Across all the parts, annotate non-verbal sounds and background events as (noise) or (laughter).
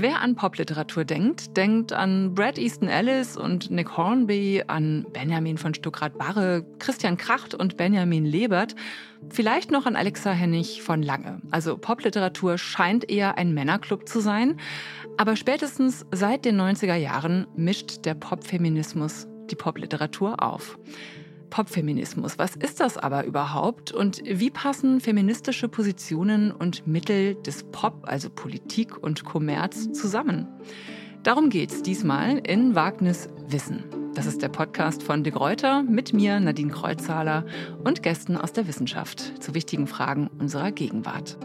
Wer an Popliteratur denkt, denkt an Brad Easton Ellis und Nick Hornby, an Benjamin von Stuckrad-Barre, Christian Kracht und Benjamin Lebert, vielleicht noch an Alexa Hennig von Lange. Also Popliteratur scheint eher ein Männerclub zu sein, aber spätestens seit den 90er Jahren mischt der Popfeminismus die Popliteratur auf. Popfeminismus. Was ist das aber überhaupt und wie passen feministische Positionen und Mittel des Pop, also Politik und Kommerz, zusammen? Darum geht's diesmal in Wagnis Wissen. Das ist der Podcast von De Gruyter mit mir, Nadine Kreuzhaler und Gästen aus der Wissenschaft zu wichtigen Fragen unserer Gegenwart.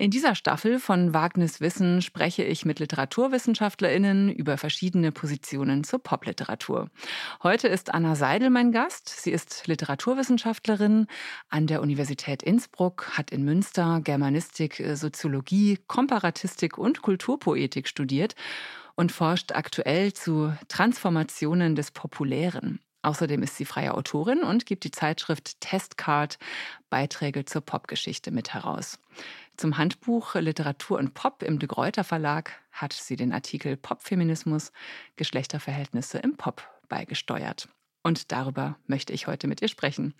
In dieser Staffel von Wagnis Wissen spreche ich mit LiteraturwissenschaftlerInnen über verschiedene Positionen zur Popliteratur. Heute ist Anna Seidel mein Gast. Sie ist Literaturwissenschaftlerin an der Universität Innsbruck, hat in Münster Germanistik, äh, Soziologie, Komparatistik und Kulturpoetik studiert und forscht aktuell zu Transformationen des Populären. Außerdem ist sie freie Autorin und gibt die Zeitschrift Testcard Beiträge zur Popgeschichte mit heraus. Zum Handbuch Literatur und Pop im De Gruyter Verlag hat sie den Artikel Popfeminismus, Geschlechterverhältnisse im Pop beigesteuert. Und darüber möchte ich heute mit ihr sprechen.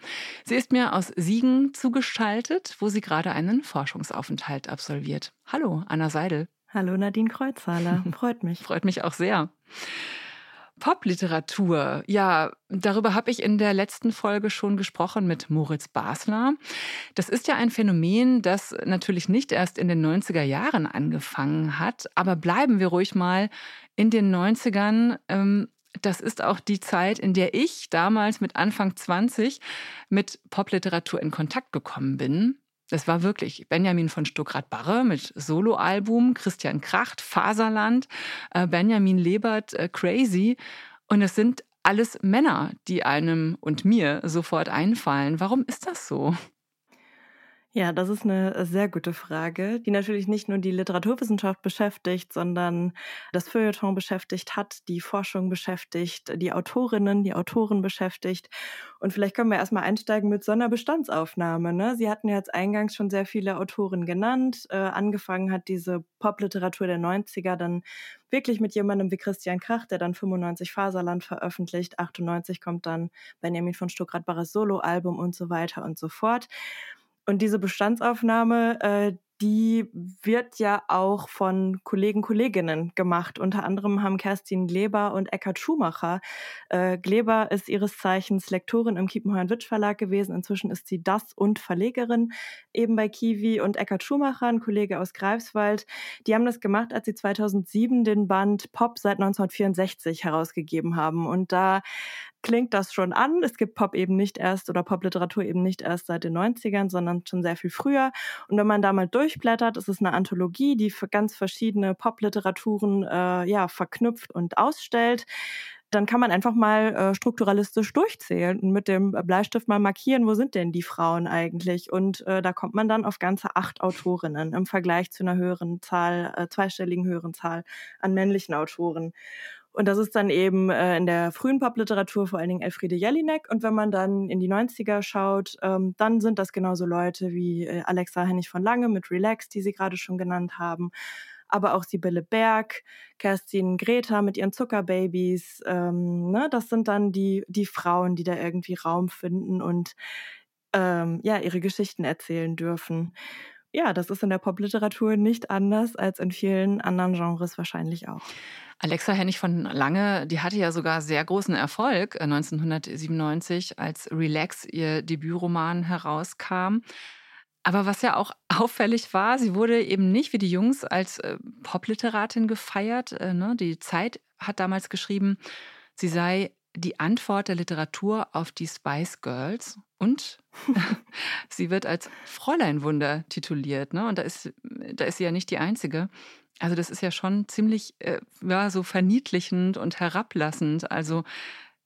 Sie ist mir aus Siegen zugeschaltet, wo sie gerade einen Forschungsaufenthalt absolviert. Hallo, Anna Seidel. Hallo, Nadine Kreuzhaler. (laughs) Freut mich. Freut mich auch sehr. Popliteratur. Ja, darüber habe ich in der letzten Folge schon gesprochen mit Moritz Basler. Das ist ja ein Phänomen, das natürlich nicht erst in den 90er Jahren angefangen hat, aber bleiben wir ruhig mal in den 90ern. Ähm, das ist auch die Zeit, in der ich damals mit Anfang 20 mit Popliteratur in Kontakt gekommen bin. Das war wirklich Benjamin von Stuckrad-Barre mit Soloalbum, Christian Kracht, Faserland, äh, Benjamin Lebert, äh, Crazy. Und es sind alles Männer, die einem und mir sofort einfallen. Warum ist das so? Ja, das ist eine sehr gute Frage, die natürlich nicht nur die Literaturwissenschaft beschäftigt, sondern das Feuilleton beschäftigt hat, die Forschung beschäftigt, die Autorinnen, die Autoren beschäftigt. Und vielleicht können wir erstmal einsteigen mit so einer Bestandsaufnahme. Ne? Sie hatten ja jetzt eingangs schon sehr viele Autoren genannt. Äh, angefangen hat diese Popliteratur der 90er dann wirklich mit jemandem wie Christian Krach, der dann 95 Faserland veröffentlicht, 98 kommt dann Benjamin von Stuckrad-Barres Soloalbum und so weiter und so fort. Und diese Bestandsaufnahme, äh, die wird ja auch von Kollegen, Kolleginnen gemacht. Unter anderem haben Kerstin Gleber und Eckhard Schumacher. Äh, Gleber ist ihres Zeichens Lektorin im Kiepenheuer-Witsch Verlag gewesen. Inzwischen ist sie das und Verlegerin eben bei Kiwi. Und Eckhard Schumacher, ein Kollege aus Greifswald, die haben das gemacht, als sie 2007 den Band Pop seit 1964 herausgegeben haben. Und da klingt das schon an. Es gibt Pop eben nicht erst oder Popliteratur eben nicht erst seit den 90ern, sondern schon sehr viel früher. Und wenn man da mal durchblättert, ist es eine Anthologie, die für ganz verschiedene Popliteraturen äh, ja, verknüpft und ausstellt dann kann man einfach mal äh, strukturalistisch durchzählen und mit dem Bleistift mal markieren, wo sind denn die Frauen eigentlich? Und äh, da kommt man dann auf ganze acht Autorinnen im Vergleich zu einer höheren Zahl, äh, zweistelligen höheren Zahl an männlichen Autoren. Und das ist dann eben äh, in der frühen Popliteratur vor allen Dingen Elfriede Jelinek. Und wenn man dann in die 90er schaut, ähm, dann sind das genauso Leute wie äh, Alexa Hennig von Lange mit Relax, die Sie gerade schon genannt haben. Aber auch Sibylle Berg, Kerstin Greta mit ihren Zuckerbabys. Ähm, ne? Das sind dann die, die Frauen, die da irgendwie Raum finden und ähm, ja, ihre Geschichten erzählen dürfen. Ja, das ist in der Popliteratur nicht anders als in vielen anderen Genres wahrscheinlich auch. Alexa Hennig von Lange, die hatte ja sogar sehr großen Erfolg 1997, äh, als Relax ihr Debütroman herauskam. Aber was ja auch (laughs) auffällig war, sie wurde eben nicht wie die Jungs als äh, Popliteratin gefeiert. Äh, ne? Die Zeit hat damals geschrieben, sie sei die Antwort der Literatur auf die Spice Girls und (laughs) sie wird als Fräuleinwunder tituliert. Ne? Und da ist, da ist sie ja nicht die Einzige. Also das ist ja schon ziemlich äh, ja, so verniedlichend und herablassend. Also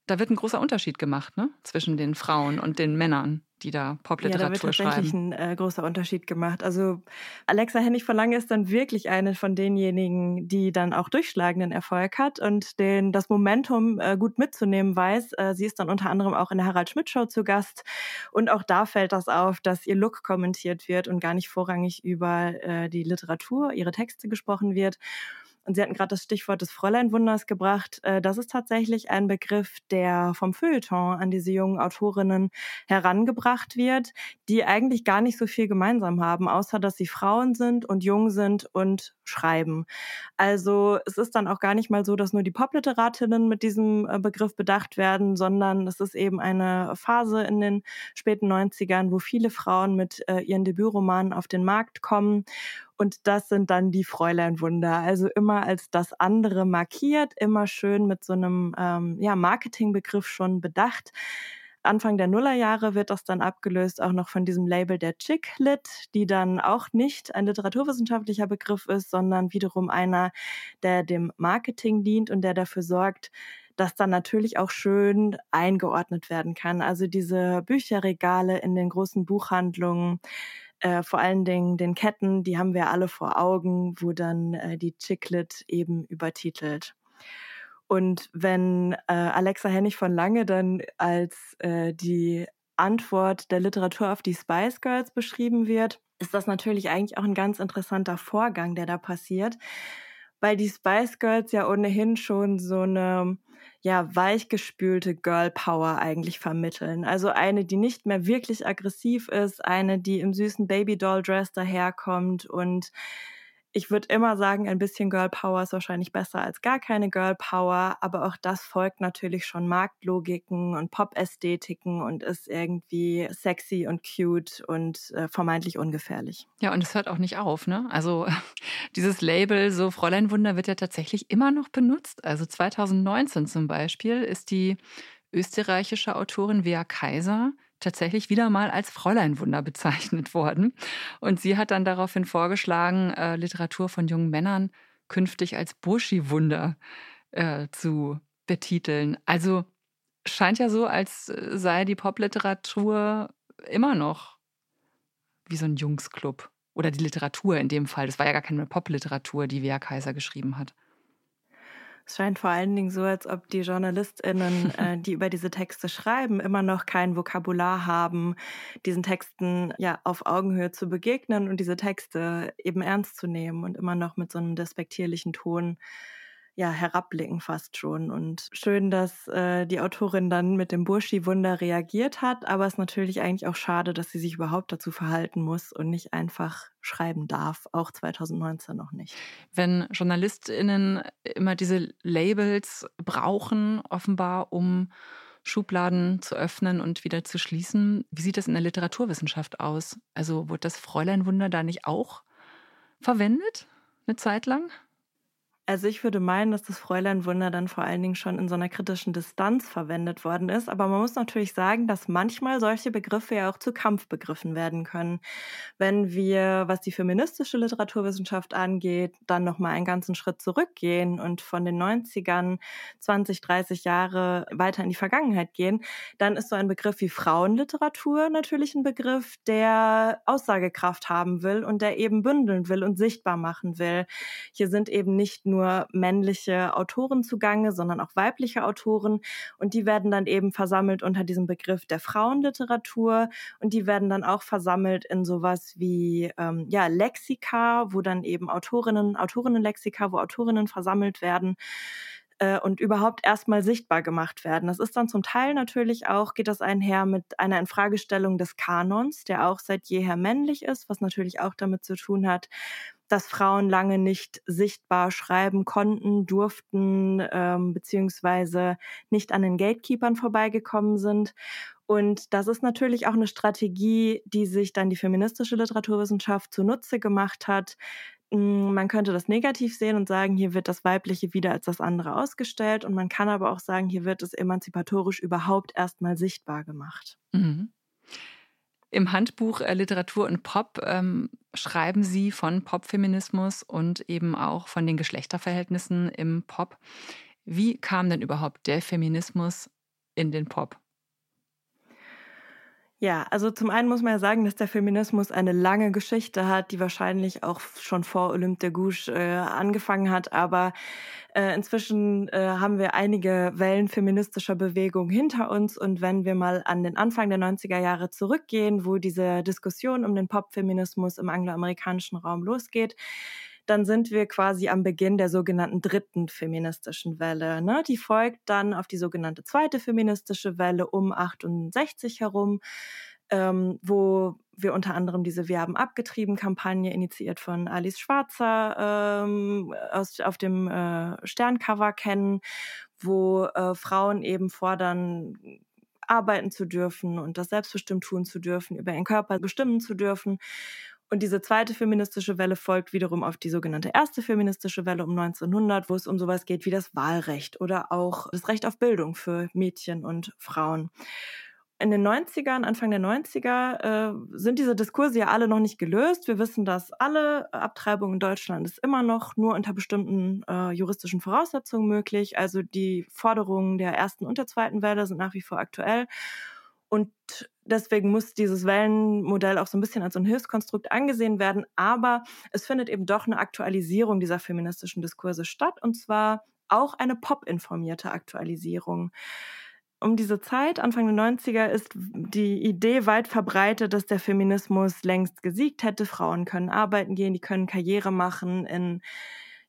da wird ein großer Unterschied gemacht ne? zwischen den Frauen und den Männern, die da Popliteratur ja, da wird tatsächlich schreiben. ein äh, großer Unterschied gemacht. Also Alexa Hennig von Lange ist dann wirklich eine von denjenigen, die dann auch durchschlagenden Erfolg hat und den das Momentum äh, gut mitzunehmen weiß. Äh, sie ist dann unter anderem auch in der Harald Schmidt Show zu Gast und auch da fällt das auf, dass ihr Look kommentiert wird und gar nicht vorrangig über äh, die Literatur, ihre Texte gesprochen wird. Und Sie hatten gerade das Stichwort des Fräuleinwunders gebracht. Äh, das ist tatsächlich ein Begriff, der vom Feuilleton an diese jungen Autorinnen herangebracht wird, die eigentlich gar nicht so viel gemeinsam haben, außer dass sie Frauen sind und jung sind und schreiben. Also es ist dann auch gar nicht mal so, dass nur die Popliteratinnen mit diesem äh, Begriff bedacht werden, sondern es ist eben eine Phase in den späten 90ern, wo viele Frauen mit äh, ihren Debütromanen auf den Markt kommen und das sind dann die Fräuleinwunder. Also immer als das andere markiert, immer schön mit so einem ähm, ja, Marketingbegriff schon bedacht. Anfang der Nullerjahre wird das dann abgelöst auch noch von diesem Label der Chick-Lit, die dann auch nicht ein literaturwissenschaftlicher Begriff ist, sondern wiederum einer, der dem Marketing dient und der dafür sorgt, dass dann natürlich auch schön eingeordnet werden kann. Also diese Bücherregale in den großen Buchhandlungen, äh, vor allen Dingen den Ketten, die haben wir alle vor Augen, wo dann äh, die Chicklet eben übertitelt. Und wenn äh, Alexa Hennig von Lange dann als äh, die Antwort der Literatur auf die Spice Girls beschrieben wird, ist das natürlich eigentlich auch ein ganz interessanter Vorgang, der da passiert, weil die Spice Girls ja ohnehin schon so eine ja weichgespülte Girl Power eigentlich vermitteln. Also eine, die nicht mehr wirklich aggressiv ist, eine, die im süßen Baby Doll Dress daherkommt und ich würde immer sagen, ein bisschen Girl Power ist wahrscheinlich besser als gar keine Girl Power, aber auch das folgt natürlich schon Marktlogiken und Pop-Ästhetiken und ist irgendwie sexy und cute und äh, vermeintlich ungefährlich. Ja, und es hört auch nicht auf, ne? Also (laughs) dieses Label, so Fräulein Wunder, wird ja tatsächlich immer noch benutzt. Also 2019 zum Beispiel ist die österreichische Autorin Wea Kaiser tatsächlich wieder mal als Fräuleinwunder bezeichnet worden. Und sie hat dann daraufhin vorgeschlagen, äh, Literatur von jungen Männern künftig als Burschi-Wunder äh, zu betiteln. Also scheint ja so, als äh, sei die Popliteratur immer noch wie so ein Jungsclub. Oder die Literatur in dem Fall. Das war ja gar keine Popliteratur, die Wea Kaiser geschrieben hat. Es scheint vor allen Dingen so, als ob die JournalistInnen, (laughs) äh, die über diese Texte schreiben, immer noch kein Vokabular haben, diesen Texten ja auf Augenhöhe zu begegnen und diese Texte eben ernst zu nehmen und immer noch mit so einem despektierlichen Ton ja, herabblicken fast schon. Und schön, dass äh, die Autorin dann mit dem Burschi-Wunder reagiert hat, aber es ist natürlich eigentlich auch schade, dass sie sich überhaupt dazu verhalten muss und nicht einfach schreiben darf, auch 2019 noch nicht. Wenn JournalistInnen immer diese Labels brauchen, offenbar, um Schubladen zu öffnen und wieder zu schließen, wie sieht das in der Literaturwissenschaft aus? Also wurde das Fräuleinwunder da nicht auch verwendet, eine Zeit lang? Also ich würde meinen, dass das Fräuleinwunder dann vor allen Dingen schon in so einer kritischen Distanz verwendet worden ist. Aber man muss natürlich sagen, dass manchmal solche Begriffe ja auch zu Kampfbegriffen werden können. Wenn wir, was die feministische Literaturwissenschaft angeht, dann nochmal einen ganzen Schritt zurückgehen und von den 90ern 20, 30 Jahre weiter in die Vergangenheit gehen, dann ist so ein Begriff wie Frauenliteratur natürlich ein Begriff, der Aussagekraft haben will und der eben bündeln will und sichtbar machen will. Hier sind eben nicht nur nur männliche Autoren zugange, sondern auch weibliche Autoren. Und die werden dann eben versammelt unter diesem Begriff der Frauenliteratur. Und die werden dann auch versammelt in sowas wie ähm, ja, Lexika, wo dann eben Autorinnen, Autorinnenlexika, wo Autorinnen versammelt werden äh, und überhaupt erstmal sichtbar gemacht werden. Das ist dann zum Teil natürlich auch, geht das einher mit einer Infragestellung des Kanons, der auch seit jeher männlich ist, was natürlich auch damit zu tun hat, dass Frauen lange nicht sichtbar schreiben konnten, durften, ähm, beziehungsweise nicht an den Gatekeepern vorbeigekommen sind. Und das ist natürlich auch eine Strategie, die sich dann die feministische Literaturwissenschaft zunutze gemacht hat. Hm, man könnte das negativ sehen und sagen, hier wird das Weibliche wieder als das andere ausgestellt. Und man kann aber auch sagen, hier wird es emanzipatorisch überhaupt erstmal sichtbar gemacht. Mhm. Im Handbuch äh, Literatur und Pop ähm, schreiben Sie von Popfeminismus und eben auch von den Geschlechterverhältnissen im Pop. Wie kam denn überhaupt der Feminismus in den Pop? Ja, also zum einen muss man ja sagen, dass der Feminismus eine lange Geschichte hat, die wahrscheinlich auch schon vor Olympe de Gouges äh, angefangen hat. Aber äh, inzwischen äh, haben wir einige Wellen feministischer Bewegung hinter uns. Und wenn wir mal an den Anfang der 90er Jahre zurückgehen, wo diese Diskussion um den Popfeminismus im angloamerikanischen Raum losgeht, dann sind wir quasi am Beginn der sogenannten dritten feministischen Welle. Ne? Die folgt dann auf die sogenannte zweite feministische Welle um 68 herum, ähm, wo wir unter anderem diese Wir haben abgetrieben Kampagne initiiert von Alice Schwarzer ähm, aus, auf dem äh, Sterncover kennen, wo äh, Frauen eben fordern, arbeiten zu dürfen und das selbstbestimmt tun zu dürfen, über ihren Körper bestimmen zu dürfen. Und diese zweite feministische Welle folgt wiederum auf die sogenannte erste feministische Welle um 1900, wo es um sowas geht wie das Wahlrecht oder auch das Recht auf Bildung für Mädchen und Frauen. In den 90ern, Anfang der 90er, äh, sind diese Diskurse ja alle noch nicht gelöst. Wir wissen, dass alle Abtreibungen in Deutschland ist immer noch nur unter bestimmten äh, juristischen Voraussetzungen möglich. Also die Forderungen der ersten und der zweiten Welle sind nach wie vor aktuell. Und deswegen muss dieses Wellenmodell auch so ein bisschen als ein Hilfskonstrukt angesehen werden. Aber es findet eben doch eine Aktualisierung dieser feministischen Diskurse statt. Und zwar auch eine pop-informierte Aktualisierung. Um diese Zeit, Anfang der 90er, ist die Idee weit verbreitet, dass der Feminismus längst gesiegt hätte. Frauen können arbeiten gehen, die können Karriere machen. In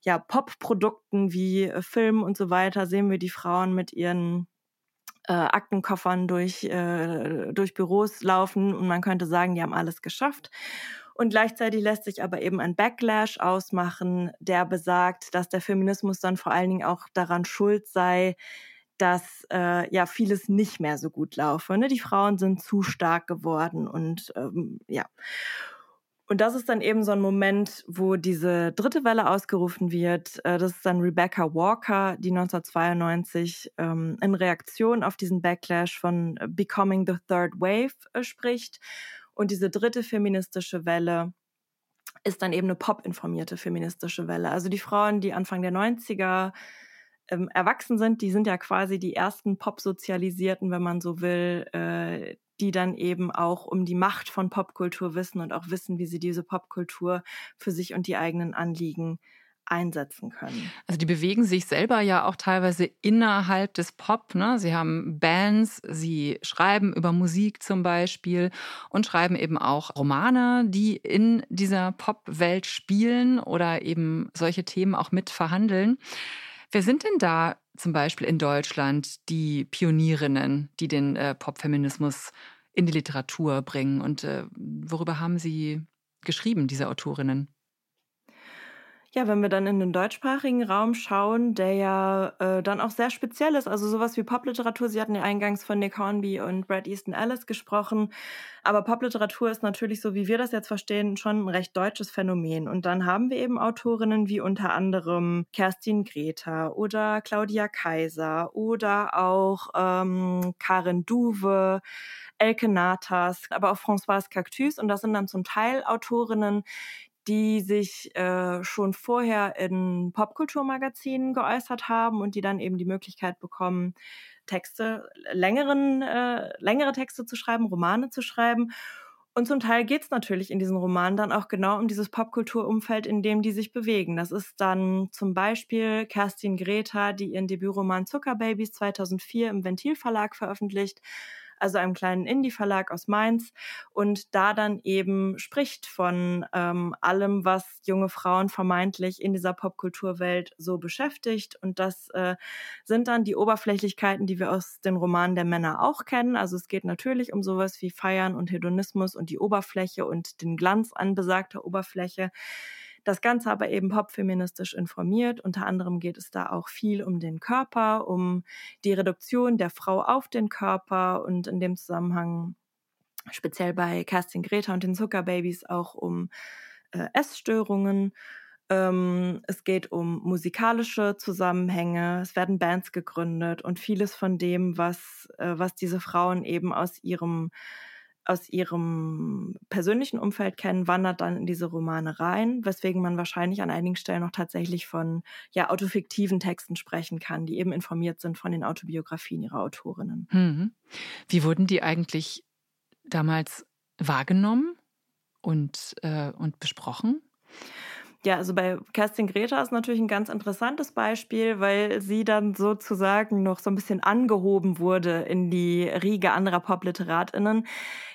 ja, Pop-Produkten wie äh, Film und so weiter sehen wir die Frauen mit ihren äh, Aktenkoffern durch, äh, durch Büros laufen und man könnte sagen, die haben alles geschafft. Und gleichzeitig lässt sich aber eben ein Backlash ausmachen, der besagt, dass der Feminismus dann vor allen Dingen auch daran schuld sei, dass äh, ja vieles nicht mehr so gut laufe. Ne? Die Frauen sind zu stark geworden und ähm, ja. Und das ist dann eben so ein Moment, wo diese dritte Welle ausgerufen wird. Äh, das ist dann Rebecca Walker, die 1992 ähm, in Reaktion auf diesen Backlash von Becoming the Third Wave äh, spricht. Und diese dritte feministische Welle ist dann eben eine pop-informierte feministische Welle. Also die Frauen, die Anfang der 90er ähm, erwachsen sind, die sind ja quasi die ersten Pop-Sozialisierten, wenn man so will, äh, die dann eben auch um die Macht von Popkultur wissen und auch wissen, wie sie diese Popkultur für sich und die eigenen Anliegen einsetzen können. Also die bewegen sich selber ja auch teilweise innerhalb des Pop. Ne? Sie haben Bands, sie schreiben über Musik zum Beispiel und schreiben eben auch Romane, die in dieser Pop-Welt spielen oder eben solche Themen auch mit verhandeln. Wer sind denn da zum Beispiel in Deutschland die Pionierinnen, die den äh, Popfeminismus in die Literatur bringen? Und äh, worüber haben Sie geschrieben, diese Autorinnen? Ja, wenn wir dann in den deutschsprachigen Raum schauen, der ja äh, dann auch sehr speziell ist, also sowas wie Popliteratur, Sie hatten ja eingangs von Nick Hornby und Brad Easton Ellis gesprochen, aber Popliteratur ist natürlich, so wie wir das jetzt verstehen, schon ein recht deutsches Phänomen. Und dann haben wir eben Autorinnen wie unter anderem Kerstin Greta oder Claudia Kaiser oder auch ähm, Karin Duwe, Elke Natas, aber auch Françoise Cactus. Und das sind dann zum Teil Autorinnen, die sich äh, schon vorher in Popkulturmagazinen geäußert haben und die dann eben die Möglichkeit bekommen, Texte, längeren, äh, längere Texte zu schreiben, Romane zu schreiben. Und zum Teil geht es natürlich in diesen Romanen dann auch genau um dieses Popkulturumfeld, in dem die sich bewegen. Das ist dann zum Beispiel Kerstin Greta, die ihren Debütroman Zuckerbabys 2004 im Ventilverlag veröffentlicht also einem kleinen Indie-Verlag aus Mainz, und da dann eben spricht von ähm, allem, was junge Frauen vermeintlich in dieser Popkulturwelt so beschäftigt. Und das äh, sind dann die Oberflächlichkeiten, die wir aus den Romanen der Männer auch kennen. Also es geht natürlich um sowas wie Feiern und Hedonismus und die Oberfläche und den Glanz an besagter Oberfläche. Das Ganze aber eben popfeministisch informiert. Unter anderem geht es da auch viel um den Körper, um die Reduktion der Frau auf den Körper und in dem Zusammenhang speziell bei Kerstin Greta und den Zuckerbabys auch um äh, Essstörungen. Ähm, es geht um musikalische Zusammenhänge, es werden Bands gegründet und vieles von dem, was, äh, was diese Frauen eben aus ihrem aus ihrem persönlichen Umfeld kennen, wandert dann in diese Romane rein, weswegen man wahrscheinlich an einigen Stellen noch tatsächlich von ja autofiktiven Texten sprechen kann, die eben informiert sind von den Autobiografien ihrer Autorinnen. Mhm. Wie wurden die eigentlich damals wahrgenommen und, äh, und besprochen? Ja, also bei Kerstin Greta ist natürlich ein ganz interessantes Beispiel, weil sie dann sozusagen noch so ein bisschen angehoben wurde in die Riege anderer Pop-LiteratInnen.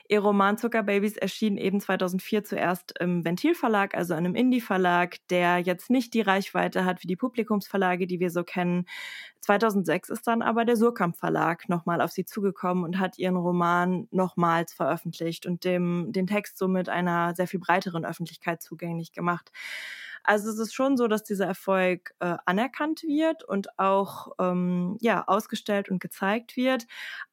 Ihr Roman Zuckerbabys erschien eben 2004 zuerst im Ventilverlag, also einem Indie-Verlag, der jetzt nicht die Reichweite hat wie die Publikumsverlage, die wir so kennen. 2006 ist dann aber der Surkamp Verlag nochmal auf sie zugekommen und hat ihren Roman nochmals veröffentlicht und dem, den Text somit einer sehr viel breiteren Öffentlichkeit zugänglich gemacht. Also es ist schon so, dass dieser Erfolg äh, anerkannt wird und auch ähm, ja ausgestellt und gezeigt wird.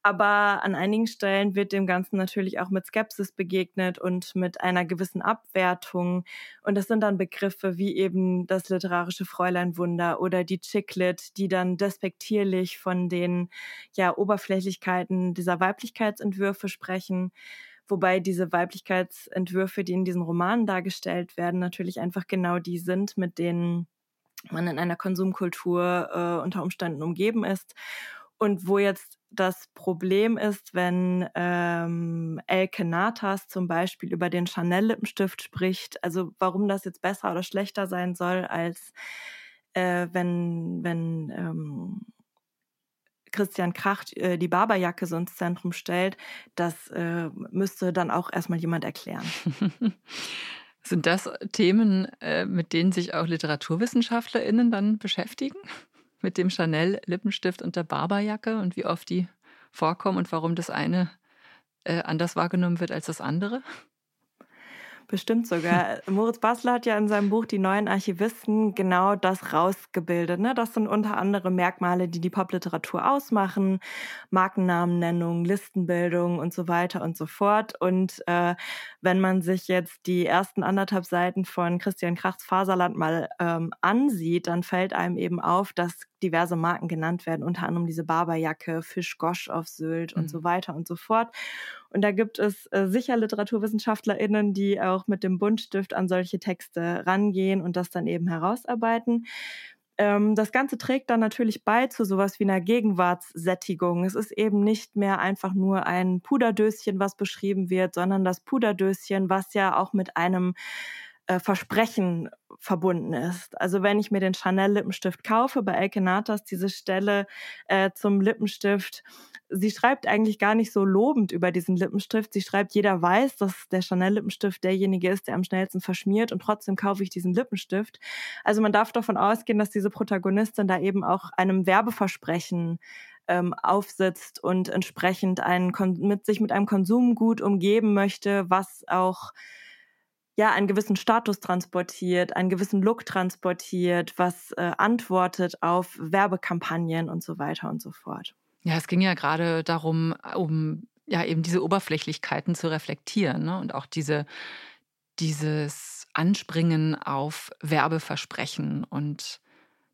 Aber an einigen Stellen wird dem Ganzen natürlich auch mit Skepsis begegnet und mit einer gewissen Abwertung. Und das sind dann Begriffe wie eben das literarische Fräuleinwunder oder die Chicklit, die dann despektierlich von den ja Oberflächlichkeiten dieser Weiblichkeitsentwürfe sprechen. Wobei diese Weiblichkeitsentwürfe, die in diesen Romanen dargestellt werden, natürlich einfach genau die sind, mit denen man in einer Konsumkultur äh, unter Umständen umgeben ist. Und wo jetzt das Problem ist, wenn ähm, Elke Natas zum Beispiel über den Chanel-Lippenstift spricht, also warum das jetzt besser oder schlechter sein soll, als äh, wenn, wenn ähm, Christian Kracht äh, die Barberjacke so ins Zentrum stellt, das äh, müsste dann auch erstmal jemand erklären. (laughs) Sind das Themen, äh, mit denen sich auch LiteraturwissenschaftlerInnen dann beschäftigen? (laughs) Mit dem Chanel-Lippenstift und der Barberjacke und wie oft die vorkommen und warum das eine äh, anders wahrgenommen wird als das andere? Bestimmt sogar. Moritz Basler hat ja in seinem Buch Die neuen Archivisten genau das rausgebildet. Ne? Das sind unter anderem Merkmale, die die Popliteratur ausmachen. Markennamennennung, Listenbildung und so weiter und so fort. Und äh, wenn man sich jetzt die ersten anderthalb Seiten von Christian Krachts Faserland mal ähm, ansieht, dann fällt einem eben auf, dass diverse Marken genannt werden, unter anderem diese Barberjacke, Fisch Gosch auf Sylt mhm. und so weiter und so fort. Und da gibt es äh, sicher LiteraturwissenschaftlerInnen, die auch mit dem Buntstift an solche Texte rangehen und das dann eben herausarbeiten. Ähm, das Ganze trägt dann natürlich bei zu sowas wie einer Gegenwartssättigung. Es ist eben nicht mehr einfach nur ein Puderdöschen, was beschrieben wird, sondern das Puderdöschen, was ja auch mit einem äh, Versprechen verbunden ist. Also wenn ich mir den Chanel Lippenstift kaufe, bei Elke Natas diese Stelle äh, zum Lippenstift, sie schreibt eigentlich gar nicht so lobend über diesen Lippenstift. Sie schreibt, jeder weiß, dass der Chanel Lippenstift derjenige ist, der am schnellsten verschmiert und trotzdem kaufe ich diesen Lippenstift. Also man darf davon ausgehen, dass diese Protagonistin da eben auch einem Werbeversprechen ähm, aufsitzt und entsprechend einen, mit sich mit einem Konsumgut umgeben möchte, was auch ja einen gewissen Status transportiert, einen gewissen Look transportiert, was äh, antwortet auf Werbekampagnen und so weiter und so fort. Ja, es ging ja gerade darum, um ja eben diese Oberflächlichkeiten zu reflektieren ne? und auch diese dieses Anspringen auf Werbeversprechen und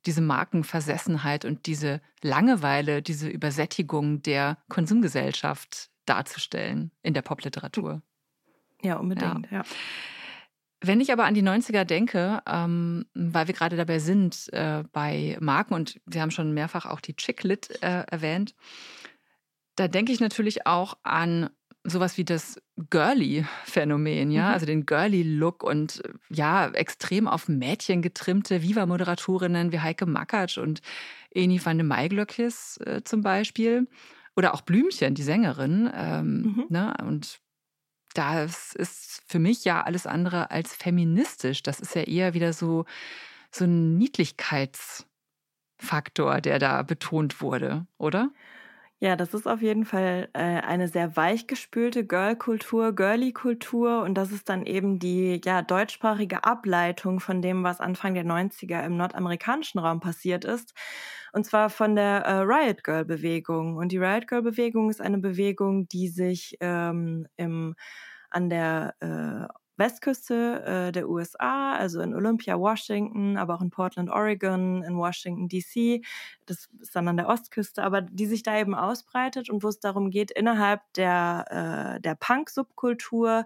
diese Markenversessenheit und diese Langeweile, diese Übersättigung der Konsumgesellschaft darzustellen in der Popliteratur. Ja, unbedingt, ja. ja. Wenn ich aber an die 90er denke, ähm, weil wir gerade dabei sind äh, bei Marken und wir haben schon mehrfach auch die Chicklit äh, erwähnt, da denke ich natürlich auch an sowas wie das Girly-Phänomen, ja, mhm. also den Girly-Look und ja, extrem auf Mädchen getrimmte Viva-Moderatorinnen wie Heike Makatsch und Eni van de Maiglöckis äh, zum Beispiel. Oder auch Blümchen, die Sängerin. Ähm, mhm. ne? Und das ist für mich ja alles andere als feministisch. Das ist ja eher wieder so, so ein Niedlichkeitsfaktor, der da betont wurde, oder? Ja, das ist auf jeden Fall äh, eine sehr weichgespülte Girl-Kultur, Girly-Kultur und das ist dann eben die ja deutschsprachige Ableitung von dem, was Anfang der 90er im nordamerikanischen Raum passiert ist. Und zwar von der äh, Riot Girl-Bewegung. Und die Riot Girl-Bewegung ist eine Bewegung, die sich ähm, im, an der äh, Westküste äh, der USA, also in Olympia, Washington, aber auch in Portland, Oregon, in Washington, DC. Das ist dann an der Ostküste, aber die sich da eben ausbreitet und wo es darum geht, innerhalb der, äh, der Punk-Subkultur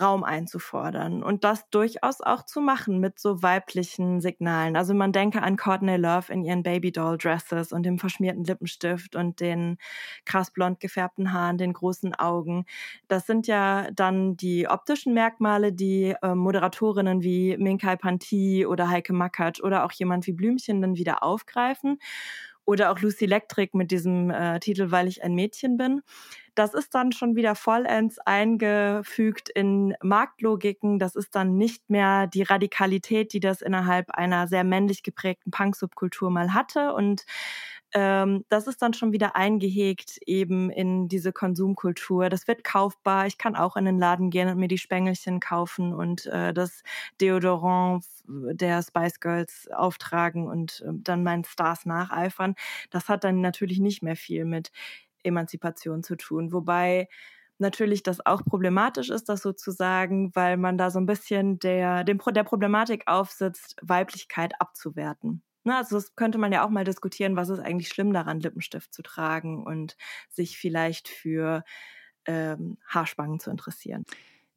Raum einzufordern und das durchaus auch zu machen mit so weiblichen Signalen. Also man denke an Courtney Love in ihren Babydoll Dresses und dem verschmierten Lippenstift und den krass blond gefärbten Haaren, den großen Augen. Das sind ja dann die optischen Merkmale, die äh, Moderatorinnen wie Minkai Panti oder Heike Mackert oder auch jemand wie Blümchen dann wieder aufgreifen oder auch Lucy Electric mit diesem äh, Titel Weil ich ein Mädchen bin. Das ist dann schon wieder vollends eingefügt in Marktlogiken. Das ist dann nicht mehr die Radikalität, die das innerhalb einer sehr männlich geprägten Punk-Subkultur mal hatte. Und ähm, das ist dann schon wieder eingehegt eben in diese Konsumkultur. Das wird kaufbar. Ich kann auch in den Laden gehen und mir die Spengelchen kaufen und äh, das Deodorant der Spice Girls auftragen und äh, dann meinen Stars nacheifern. Das hat dann natürlich nicht mehr viel mit Emanzipation zu tun. Wobei natürlich das auch problematisch ist, das sozusagen, weil man da so ein bisschen der, dem, der Problematik aufsitzt, Weiblichkeit abzuwerten. Ne, also das könnte man ja auch mal diskutieren, was ist eigentlich schlimm daran, Lippenstift zu tragen und sich vielleicht für ähm, Haarspangen zu interessieren.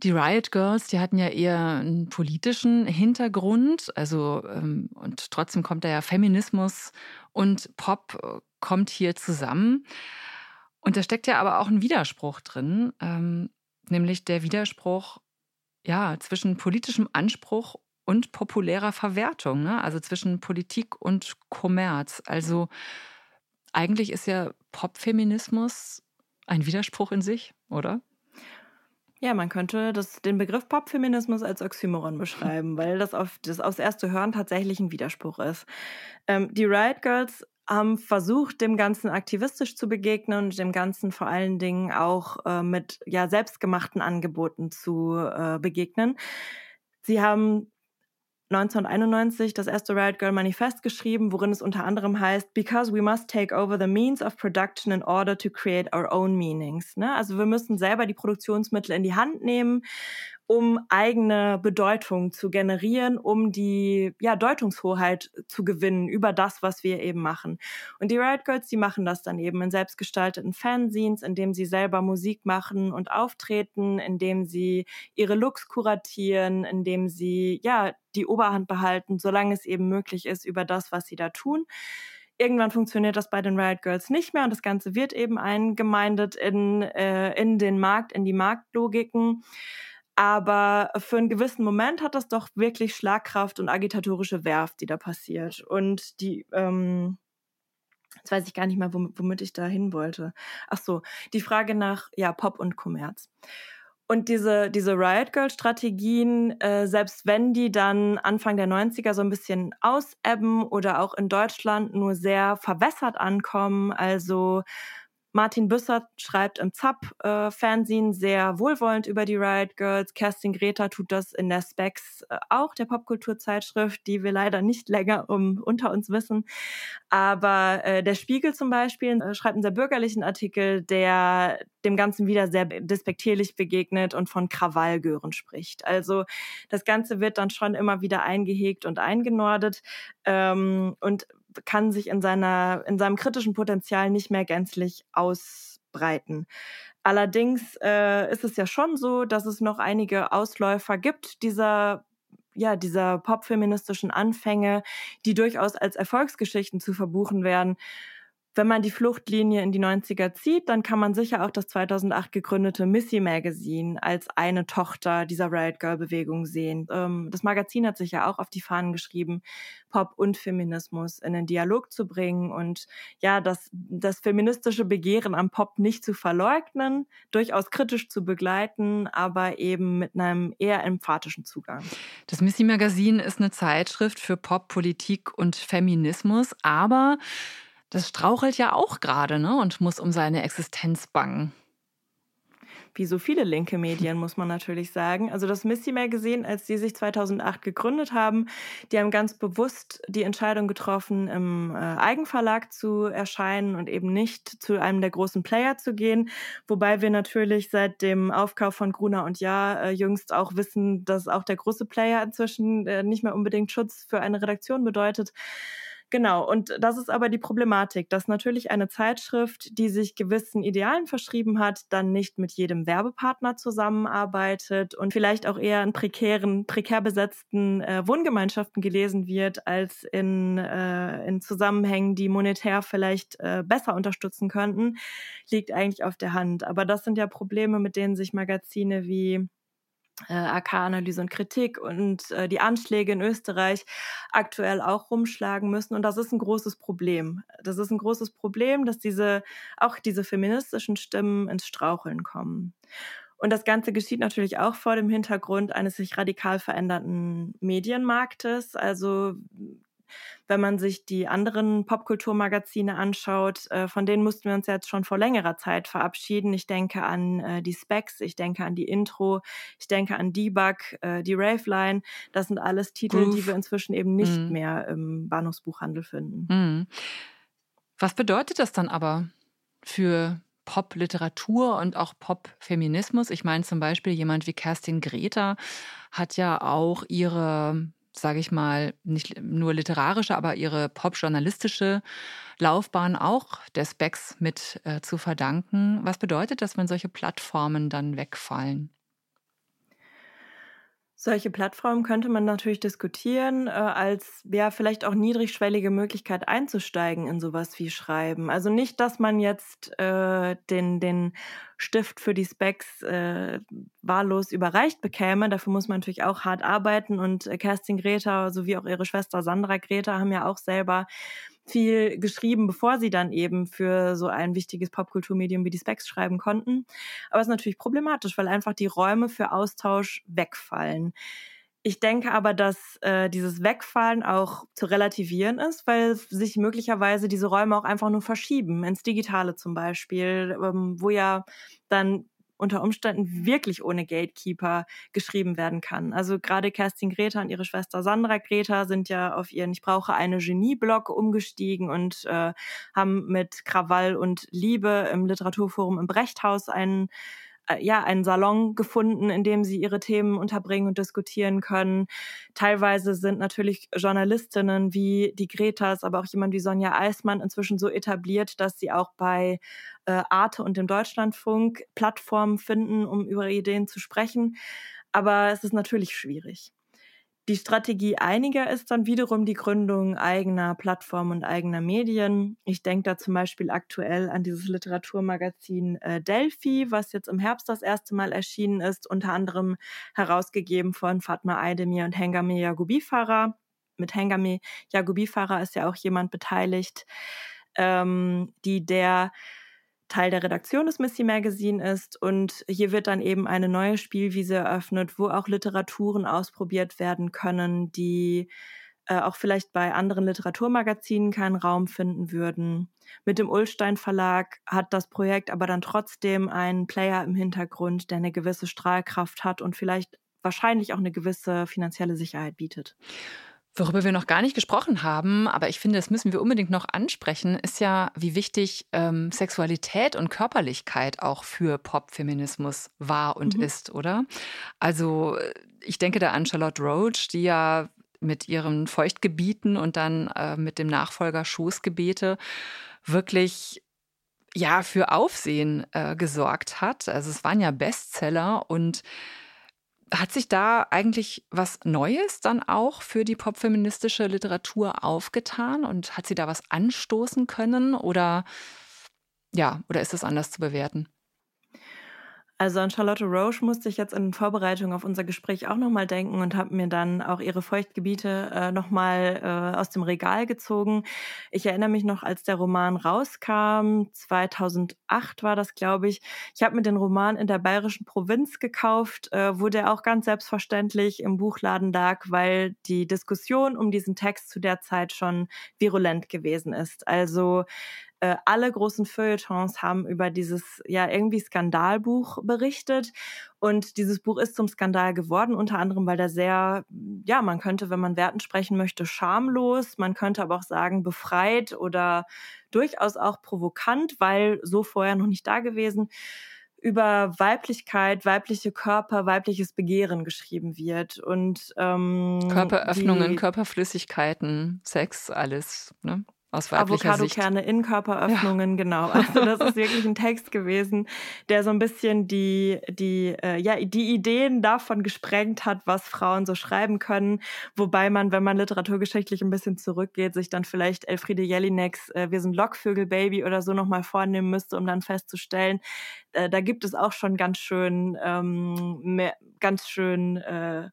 Die Riot Girls, die hatten ja eher einen politischen Hintergrund, also ähm, und trotzdem kommt da ja Feminismus und Pop äh, kommt hier zusammen. Und da steckt ja aber auch ein Widerspruch drin, ähm, nämlich der Widerspruch ja zwischen politischem Anspruch und populärer Verwertung, ne? also zwischen Politik und Kommerz. Also eigentlich ist ja Popfeminismus ein Widerspruch in sich, oder? Ja, man könnte das, den Begriff Popfeminismus als Oxymoron beschreiben, (laughs) weil das auf das aufs erste Hören tatsächlich ein Widerspruch ist. Ähm, die Riot Girls haben versucht, dem Ganzen aktivistisch zu begegnen und dem Ganzen vor allen Dingen auch äh, mit ja selbstgemachten Angeboten zu äh, begegnen. Sie haben 1991 das erste Riot Girl Manifest geschrieben, worin es unter anderem heißt, because we must take over the means of production in order to create our own meanings. Ne? Also wir müssen selber die Produktionsmittel in die Hand nehmen um eigene Bedeutung zu generieren, um die ja, Deutungshoheit zu gewinnen über das, was wir eben machen. Und die Riot Girls, die machen das dann eben in selbstgestalteten Fanzines, indem sie selber Musik machen und auftreten, indem sie ihre Looks kuratieren, indem sie ja die Oberhand behalten, solange es eben möglich ist über das, was sie da tun. Irgendwann funktioniert das bei den Riot Girls nicht mehr und das Ganze wird eben eingemeindet in, äh, in den Markt, in die Marktlogiken. Aber für einen gewissen Moment hat das doch wirklich Schlagkraft und agitatorische Werf, die da passiert. Und die, ähm, jetzt weiß ich gar nicht mal, womit, ich da hin wollte. Ach so, die Frage nach ja Pop und Kommerz. Und diese, diese Riot Girl Strategien, äh, selbst wenn die dann Anfang der 90er so ein bisschen ausebben oder auch in Deutschland nur sehr verwässert ankommen, also Martin Büssert schreibt im ZAP-Fernsehen äh, sehr wohlwollend über die Riot Girls. Kerstin Greta tut das in der Specs äh, auch, der Popkulturzeitschrift, die wir leider nicht länger um, unter uns wissen. Aber äh, der Spiegel zum Beispiel äh, schreibt einen sehr bürgerlichen Artikel, der dem Ganzen wieder sehr despektierlich begegnet und von Krawallgören spricht. Also das Ganze wird dann schon immer wieder eingehegt und eingenordet. Ähm, und kann sich in seiner, in seinem kritischen Potenzial nicht mehr gänzlich ausbreiten. Allerdings äh, ist es ja schon so, dass es noch einige Ausläufer gibt dieser ja, dieser popfeministischen Anfänge, die durchaus als Erfolgsgeschichten zu verbuchen werden. Wenn man die Fluchtlinie in die 90er zieht, dann kann man sicher auch das 2008 gegründete Missy Magazine als eine Tochter dieser Riot Girl Bewegung sehen. Ähm, das Magazin hat sich ja auch auf die Fahnen geschrieben, Pop und Feminismus in den Dialog zu bringen und ja, das, das feministische Begehren am Pop nicht zu verleugnen, durchaus kritisch zu begleiten, aber eben mit einem eher emphatischen Zugang. Das Missy Magazine ist eine Zeitschrift für Pop, Politik und Feminismus, aber das strauchelt ja auch gerade ne? und muss um seine Existenz bangen. Wie so viele linke Medien, muss man natürlich sagen. Also das Missy Magazine, als die sich 2008 gegründet haben, die haben ganz bewusst die Entscheidung getroffen, im äh, Eigenverlag zu erscheinen und eben nicht zu einem der großen Player zu gehen. Wobei wir natürlich seit dem Aufkauf von Gruner und Ja äh, jüngst auch wissen, dass auch der große Player inzwischen äh, nicht mehr unbedingt Schutz für eine Redaktion bedeutet. Genau, und das ist aber die Problematik, dass natürlich eine Zeitschrift, die sich gewissen Idealen verschrieben hat, dann nicht mit jedem Werbepartner zusammenarbeitet und vielleicht auch eher in prekären, prekär besetzten äh, Wohngemeinschaften gelesen wird, als in, äh, in Zusammenhängen, die monetär vielleicht äh, besser unterstützen könnten, liegt eigentlich auf der Hand. Aber das sind ja Probleme, mit denen sich Magazine wie äh, AK-Analyse und Kritik und äh, die Anschläge in Österreich aktuell auch rumschlagen müssen. Und das ist ein großes Problem. Das ist ein großes Problem, dass diese, auch diese feministischen Stimmen ins Straucheln kommen. Und das Ganze geschieht natürlich auch vor dem Hintergrund eines sich radikal veränderten Medienmarktes. Also wenn man sich die anderen Popkulturmagazine anschaut, äh, von denen mussten wir uns jetzt schon vor längerer Zeit verabschieden. Ich denke an äh, die Specs, ich denke an die Intro, ich denke an Debug, äh, die Raveline. Das sind alles Titel, Groove. die wir inzwischen eben nicht mhm. mehr im Bahnhofsbuchhandel finden. Mhm. Was bedeutet das dann aber für Pop-Literatur und auch Pop-Feminismus? Ich meine zum Beispiel jemand wie Kerstin Greta hat ja auch ihre sage ich mal, nicht nur literarische, aber ihre popjournalistische Laufbahn auch der Specs mit äh, zu verdanken. Was bedeutet das, wenn solche Plattformen dann wegfallen? Solche Plattformen könnte man natürlich diskutieren, äh, als ja vielleicht auch niedrigschwellige Möglichkeit einzusteigen in sowas wie Schreiben. Also nicht, dass man jetzt äh, den, den Stift für die Specs äh, wahllos überreicht bekäme. Dafür muss man natürlich auch hart arbeiten und äh, Kerstin Greta sowie auch ihre Schwester Sandra Greta haben ja auch selber viel geschrieben, bevor sie dann eben für so ein wichtiges Popkulturmedium wie die Specs schreiben konnten. Aber es ist natürlich problematisch, weil einfach die Räume für Austausch wegfallen. Ich denke aber, dass äh, dieses Wegfallen auch zu relativieren ist, weil sich möglicherweise diese Räume auch einfach nur verschieben, ins Digitale zum Beispiel, ähm, wo ja dann unter Umständen wirklich ohne Gatekeeper geschrieben werden kann. Also gerade Kerstin Greta und ihre Schwester Sandra Greta sind ja auf ihren Ich brauche eine Genie-Blog umgestiegen und äh, haben mit Krawall und Liebe im Literaturforum im Brechthaus einen ja, einen Salon gefunden, in dem sie ihre Themen unterbringen und diskutieren können. Teilweise sind natürlich Journalistinnen wie die Gretas, aber auch jemand wie Sonja Eismann inzwischen so etabliert, dass sie auch bei äh, Arte und dem Deutschlandfunk Plattformen finden, um über Ideen zu sprechen. Aber es ist natürlich schwierig. Die Strategie einiger ist dann wiederum die Gründung eigener Plattformen und eigener Medien. Ich denke da zum Beispiel aktuell an dieses Literaturmagazin äh, Delphi, was jetzt im Herbst das erste Mal erschienen ist, unter anderem herausgegeben von Fatma Aydemir und Hengame Yagubifara. Mit Hengame Yagubifara ist ja auch jemand beteiligt, ähm, die der Teil der Redaktion des Missy Magazine ist. Und hier wird dann eben eine neue Spielwiese eröffnet, wo auch Literaturen ausprobiert werden können, die äh, auch vielleicht bei anderen Literaturmagazinen keinen Raum finden würden. Mit dem Ullstein Verlag hat das Projekt aber dann trotzdem einen Player im Hintergrund, der eine gewisse Strahlkraft hat und vielleicht wahrscheinlich auch eine gewisse finanzielle Sicherheit bietet. Worüber wir noch gar nicht gesprochen haben, aber ich finde, das müssen wir unbedingt noch ansprechen, ist ja, wie wichtig ähm, Sexualität und Körperlichkeit auch für Popfeminismus war und mhm. ist, oder? Also ich denke da an Charlotte Roach, die ja mit ihren Feuchtgebieten und dann äh, mit dem Nachfolger Schoßgebete wirklich ja für Aufsehen äh, gesorgt hat. Also es waren ja Bestseller und hat sich da eigentlich was Neues dann auch für die popfeministische Literatur aufgetan und hat sie da was anstoßen können oder ja, oder ist das anders zu bewerten? Also an Charlotte Roche musste ich jetzt in Vorbereitung auf unser Gespräch auch nochmal denken und habe mir dann auch ihre Feuchtgebiete äh, nochmal äh, aus dem Regal gezogen. Ich erinnere mich noch, als der Roman rauskam, 2008 war das, glaube ich. Ich habe mir den Roman in der bayerischen Provinz gekauft, äh, wo der auch ganz selbstverständlich im Buchladen lag, weil die Diskussion um diesen Text zu der Zeit schon virulent gewesen ist. Also äh, alle großen Feuilletons haben über dieses ja irgendwie Skandalbuch berichtet und dieses Buch ist zum Skandal geworden, unter anderem, weil da sehr, ja, man könnte, wenn man Werten sprechen möchte, schamlos, man könnte aber auch sagen befreit oder durchaus auch provokant, weil so vorher noch nicht da gewesen über Weiblichkeit, weibliche Körper, weibliches Begehren geschrieben wird. Und ähm, Körperöffnungen, die, Körperflüssigkeiten, Sex, alles. Ne? Aus weiblicher Avocado-Kerne in Körperöffnungen, ja. genau. Also das (laughs) ist wirklich ein Text gewesen, der so ein bisschen die, die, äh, ja, die Ideen davon gesprengt hat, was Frauen so schreiben können. Wobei man, wenn man literaturgeschichtlich ein bisschen zurückgeht, sich dann vielleicht Elfriede Jelineks äh, Wir sind Lockvögel-Baby oder so nochmal vornehmen müsste, um dann festzustellen, äh, da gibt es auch schon ganz schön, ähm, mehr, ganz schön, äh,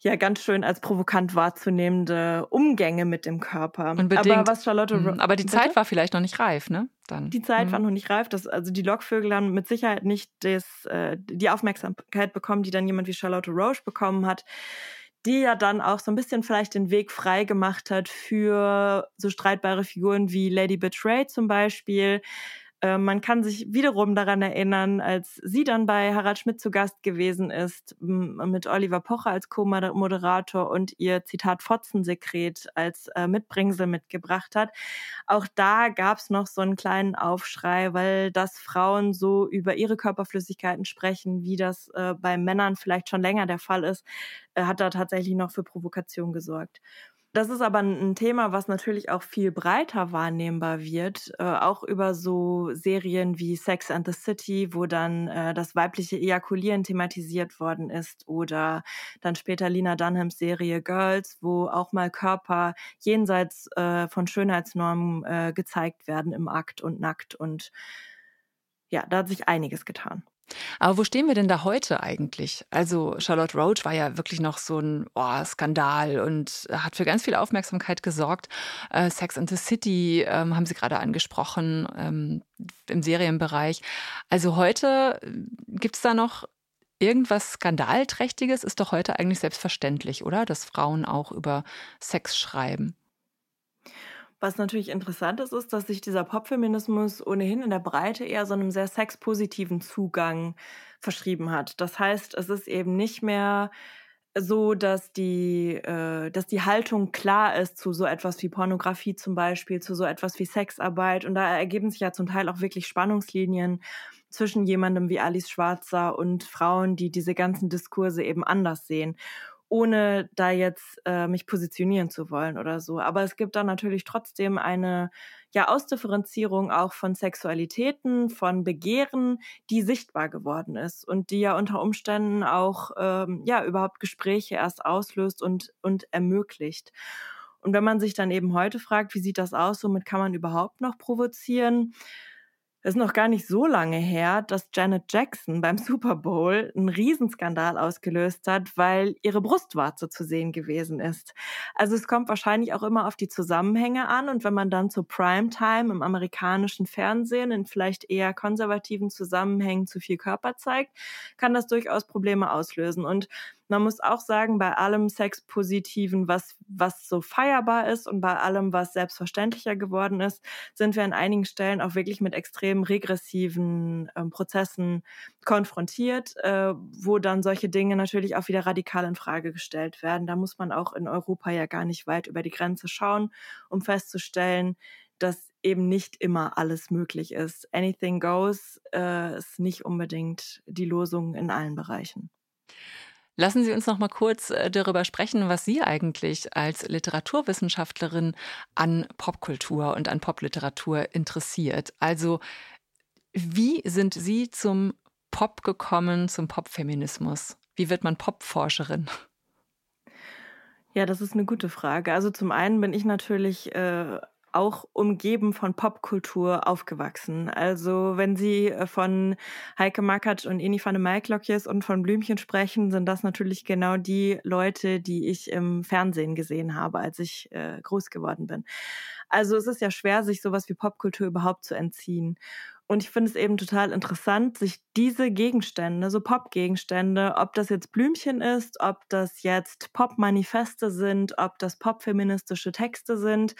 ja ganz schön als provokant wahrzunehmende Umgänge mit dem Körper. Unbedingt. Aber was Charlotte mhm. Aber die Bitte? Zeit war vielleicht noch nicht reif, ne? Dann. Die Zeit mhm. war noch nicht reif. Das, also die Lockvögel haben mit Sicherheit nicht das, äh, die Aufmerksamkeit bekommen, die dann jemand wie Charlotte Roche bekommen hat die ja dann auch so ein bisschen vielleicht den Weg frei gemacht hat für so streitbare Figuren wie Lady Betray zum Beispiel, äh, man kann sich wiederum daran erinnern, als sie dann bei Harald Schmidt zu Gast gewesen ist, mit Oliver Pocher als Co-Moderator und ihr Zitat Fotzensekret als äh, Mitbringsel mitgebracht hat. Auch da gab es noch so einen kleinen Aufschrei, weil das Frauen so über ihre Körperflüssigkeiten sprechen, wie das äh, bei Männern vielleicht schon länger der Fall ist, hat da tatsächlich noch für Provokation gesorgt. Das ist aber ein Thema, was natürlich auch viel breiter wahrnehmbar wird, äh, auch über so Serien wie Sex and the City, wo dann äh, das weibliche Ejakulieren thematisiert worden ist, oder dann später Lina Dunhams Serie Girls, wo auch mal Körper jenseits äh, von Schönheitsnormen äh, gezeigt werden im Akt und nackt. Und ja, da hat sich einiges getan. Aber wo stehen wir denn da heute eigentlich? Also Charlotte Roach war ja wirklich noch so ein oh, Skandal und hat für ganz viel Aufmerksamkeit gesorgt. Äh, Sex and the City ähm, haben Sie gerade angesprochen ähm, im Serienbereich. Also heute äh, gibt es da noch irgendwas Skandalträchtiges? Ist doch heute eigentlich selbstverständlich, oder? Dass Frauen auch über Sex schreiben. Was natürlich interessant ist, ist, dass sich dieser Popfeminismus ohnehin in der Breite eher so einem sehr sexpositiven Zugang verschrieben hat. Das heißt, es ist eben nicht mehr so, dass die, äh, dass die Haltung klar ist zu so etwas wie Pornografie zum Beispiel, zu so etwas wie Sexarbeit. Und da ergeben sich ja zum Teil auch wirklich Spannungslinien zwischen jemandem wie Alice Schwarzer und Frauen, die diese ganzen Diskurse eben anders sehen ohne da jetzt äh, mich positionieren zu wollen oder so. Aber es gibt da natürlich trotzdem eine ja Ausdifferenzierung auch von Sexualitäten, von Begehren, die sichtbar geworden ist und die ja unter Umständen auch ähm, ja überhaupt Gespräche erst auslöst und und ermöglicht. Und wenn man sich dann eben heute fragt, wie sieht das aus, womit kann man überhaupt noch provozieren? Es ist noch gar nicht so lange her, dass Janet Jackson beim Super Bowl einen Riesenskandal ausgelöst hat, weil ihre Brustwarze zu sehen gewesen ist. Also es kommt wahrscheinlich auch immer auf die Zusammenhänge an und wenn man dann zu Primetime im amerikanischen Fernsehen in vielleicht eher konservativen Zusammenhängen zu viel Körper zeigt, kann das durchaus Probleme auslösen. Und man muss auch sagen, bei allem Sexpositiven, was, was so feierbar ist und bei allem, was selbstverständlicher geworden ist, sind wir an einigen Stellen auch wirklich mit extrem regressiven ähm, Prozessen konfrontiert, äh, wo dann solche Dinge natürlich auch wieder radikal in Frage gestellt werden. Da muss man auch in Europa ja gar nicht weit über die Grenze schauen, um festzustellen, dass eben nicht immer alles möglich ist. Anything goes äh, ist nicht unbedingt die Losung in allen Bereichen. Lassen Sie uns noch mal kurz äh, darüber sprechen, was Sie eigentlich als Literaturwissenschaftlerin an Popkultur und an Popliteratur interessiert. Also wie sind Sie zum Pop gekommen, zum Popfeminismus? Wie wird man Popforscherin? Ja, das ist eine gute Frage. Also zum einen bin ich natürlich äh, auch umgeben von Popkultur aufgewachsen. Also wenn Sie äh, von Heike Makatsch und Eni van de Maiklokjes und von Blümchen sprechen, sind das natürlich genau die Leute, die ich im Fernsehen gesehen habe, als ich äh, groß geworden bin. Also es ist ja schwer, sich sowas wie Popkultur überhaupt zu entziehen. Und ich finde es eben total interessant, sich diese Gegenstände, so Pop-Gegenstände, ob das jetzt Blümchen ist, ob das jetzt Pop-Manifeste sind, ob das pop-feministische Texte sind,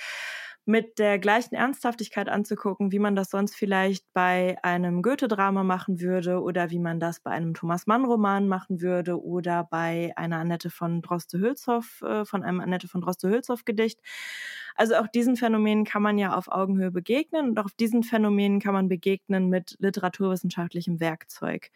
mit der gleichen Ernsthaftigkeit anzugucken, wie man das sonst vielleicht bei einem Goethe-Drama machen würde oder wie man das bei einem Thomas Mann-Roman machen würde oder bei einer Annette von Droste-Hülshoff, äh, von einem Annette von Droste-Hülshoff-Gedicht. Also auch diesen Phänomenen kann man ja auf Augenhöhe begegnen und auch diesen Phänomenen kann man begegnen mit literaturwissenschaftlichem Werkzeug.